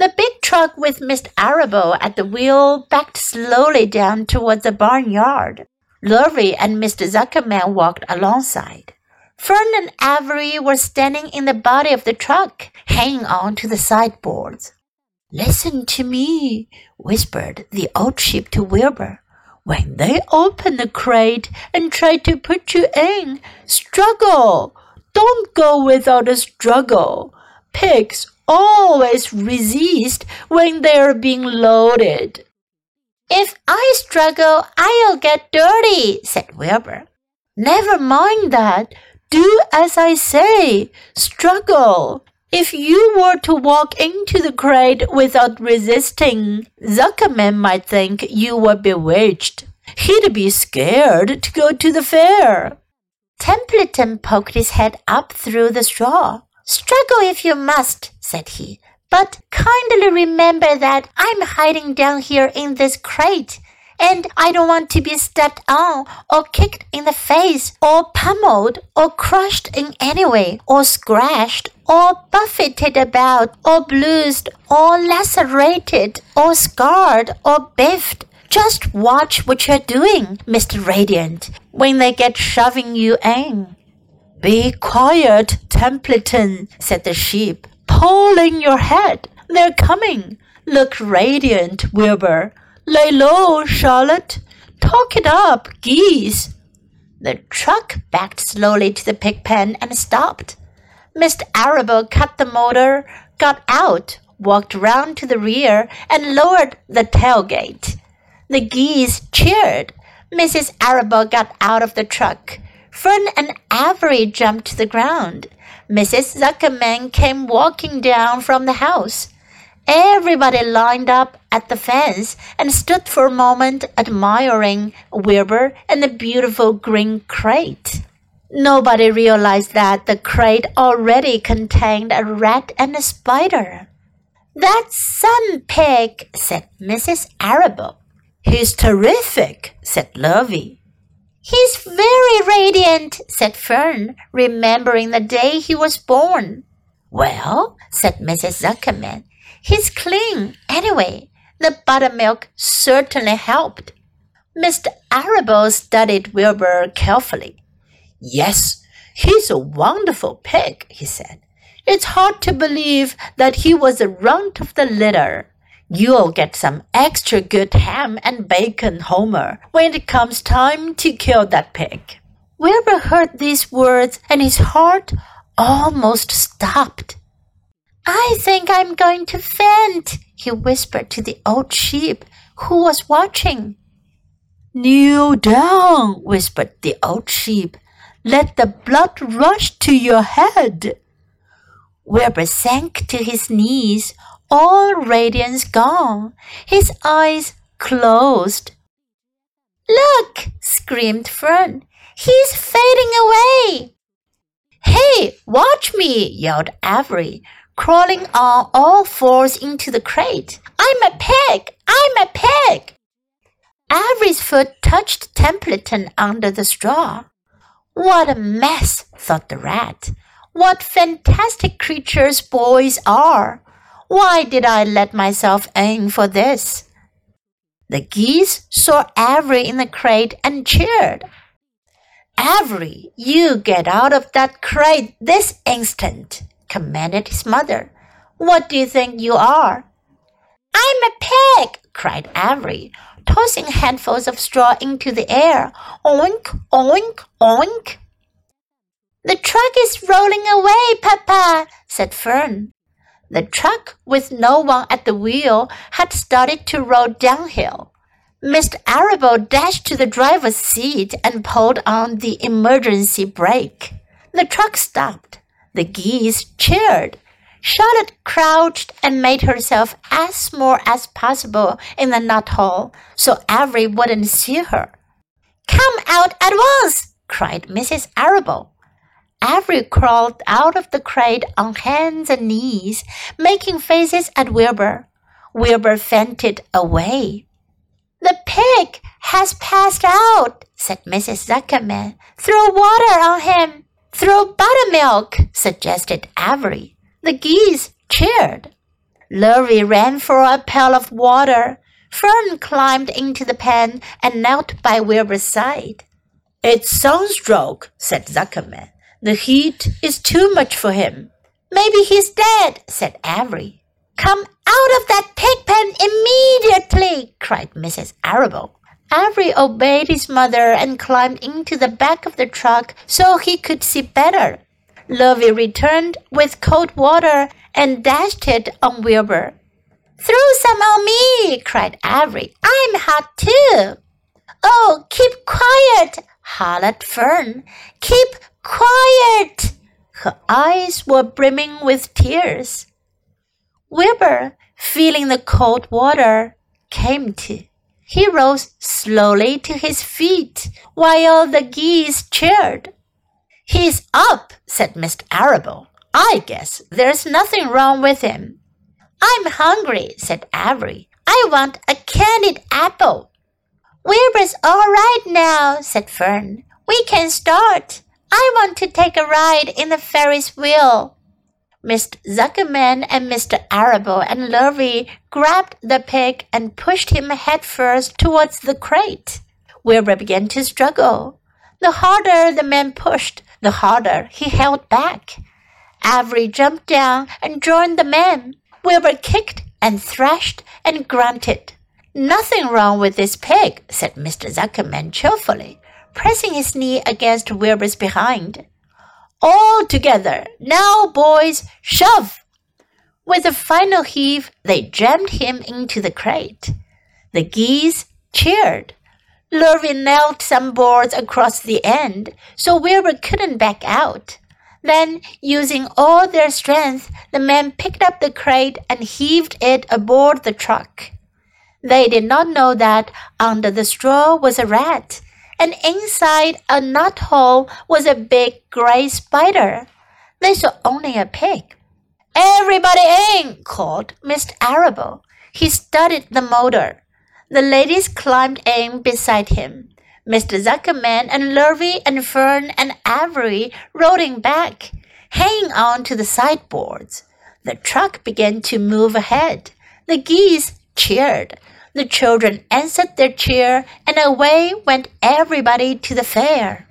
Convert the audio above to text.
The big truck with Mr. Arable at the wheel backed slowly down towards the barnyard. Lurvy and Mr. Zuckerman walked alongside. Fern and Avery were standing in the body of the truck, hanging on to the sideboards. Listen to me, whispered the old sheep to Wilbur. When they open the crate and try to put you in, struggle. Don't go without a struggle. Pigs always resist when they're being loaded. If I struggle, I'll get dirty, said Wilbur. Never mind that. Do as I say. Struggle. If you were to walk into the crate without resisting, Zuckerman might think you were bewitched. He'd be scared to go to the fair. Templeton poked his head up through the straw. Struggle if you must, said he, but kindly remember that I'm hiding down here in this crate and I don't want to be stepped on or kicked in the face or pummeled or crushed in any way or scratched or buffeted about or bruised or lacerated or scarred or biffed. Just watch what you're doing, Mr. Radiant, when they get shoving you in. Be quiet, Templeton, said the sheep. Pull in your head. They're coming. Look radiant, Wilbur. Lay low, Charlotte. Talk it up, geese. The truck backed slowly to the pig pen and stopped. Mr. Arable cut the motor, got out, walked round to the rear, and lowered the tailgate. The geese cheered. Mrs. Arable got out of the truck. Fern and Avery jumped to the ground. Mrs. Zuckerman came walking down from the house. Everybody lined up at the fence and stood for a moment admiring Wilbur and the beautiful green crate. Nobody realized that the crate already contained a rat and a spider. That's some pig, said Mrs. Arable. He's terrific, said Lurvy. He's very radiant, said Fern, remembering the day he was born. Well, said Mrs. Zuckerman, He's clean, anyway. The buttermilk certainly helped. Mr. Arable studied Wilbur carefully. Yes, he's a wonderful pig, he said. It's hard to believe that he was the runt of the litter. You'll get some extra good ham and bacon, Homer, when it comes time to kill that pig. Wilbur heard these words and his heart almost stopped. I think I'm going to faint, he whispered to the old sheep who was watching. Kneel down, whispered the old sheep. Let the blood rush to your head. Wilbur sank to his knees, all radiance gone, his eyes closed. Look! screamed Fern. He's fading away. Hey, watch me! yelled Avery, crawling on all fours into the crate. I'm a pig! I'm a pig! Avery's foot touched Templeton under the straw. What a mess, thought the rat. What fantastic creatures boys are! Why did I let myself in for this? The geese saw Avery in the crate and cheered. Avery, you get out of that crate this instant commanded his mother. What do you think you are? I'm a pig, cried Avery, tossing handfuls of straw into the air. Oink, oink, oink. The truck is rolling away, Papa, said Fern. The truck, with no one at the wheel, had started to roll downhill. Mr. Arable dashed to the driver's seat and pulled on the emergency brake. The truck stopped. The geese cheered. Charlotte crouched and made herself as small as possible in the nut hole so Avery wouldn't see her. Come out at once! cried Mrs. Arable. Avery crawled out of the crate on hands and knees, making faces at Wilbur. Wilbur fainted away. The pig has passed out, said Mrs. Zuckerman. Throw water on him. Throw buttermilk, suggested Avery. The geese cheered. Lurvy ran for a pail of water. Fern climbed into the pan and knelt by Wilbur's side. It's sunstroke, said Zuckerman. The heat is too much for him. Maybe he's dead, said Avery. Come out of that pig pen immediately, cried Mrs. Arable. Avery obeyed his mother and climbed into the back of the truck so he could see better. Lurvy returned with cold water and dashed it on Wilbur. Throw some on me, cried Avery. I'm hot too. Oh, keep quiet, hollered Fern. Keep quiet. Her eyes were brimming with tears. Wilbur, feeling the cold water, came to. He rose slowly to his feet while the geese cheered. He's up, said Mr. Arable. I guess there's nothing wrong with him. I'm hungry, said Avery. I want a candied apple. Wilbur's all right now, said Fern. We can start. I want to take a ride in the Ferris wheel. Mr. Zuckerman and Mr. Arable and Lurvy grabbed the pig and pushed him headfirst towards the crate. Wilbur began to struggle. The harder the man pushed, the harder he held back. Avery jumped down and joined the men. Wilbur kicked and thrashed and grunted. Nothing wrong with this pig, said Mr. Zuckerman cheerfully, pressing his knee against Wilbur's behind. All together. Now, boys, shove! With a final heave, they jammed him into the crate. The geese cheered. Lurvy nailed some boards across the end so Wilbur couldn't back out. Then, using all their strength, the men picked up the crate and heaved it aboard the truck. They did not know that under the straw was a rat, and inside a nut hole was a big gray spider. They saw only a pig. Everybody in, called Mr. Arable. He started the motor. The ladies climbed in beside him. Mr. Zuckerman and Lurvy and Fern and Avery rode in back, hanging on to the sideboards. The truck began to move ahead. The geese cheered. The children answered their cheer, and away went everybody to the fair.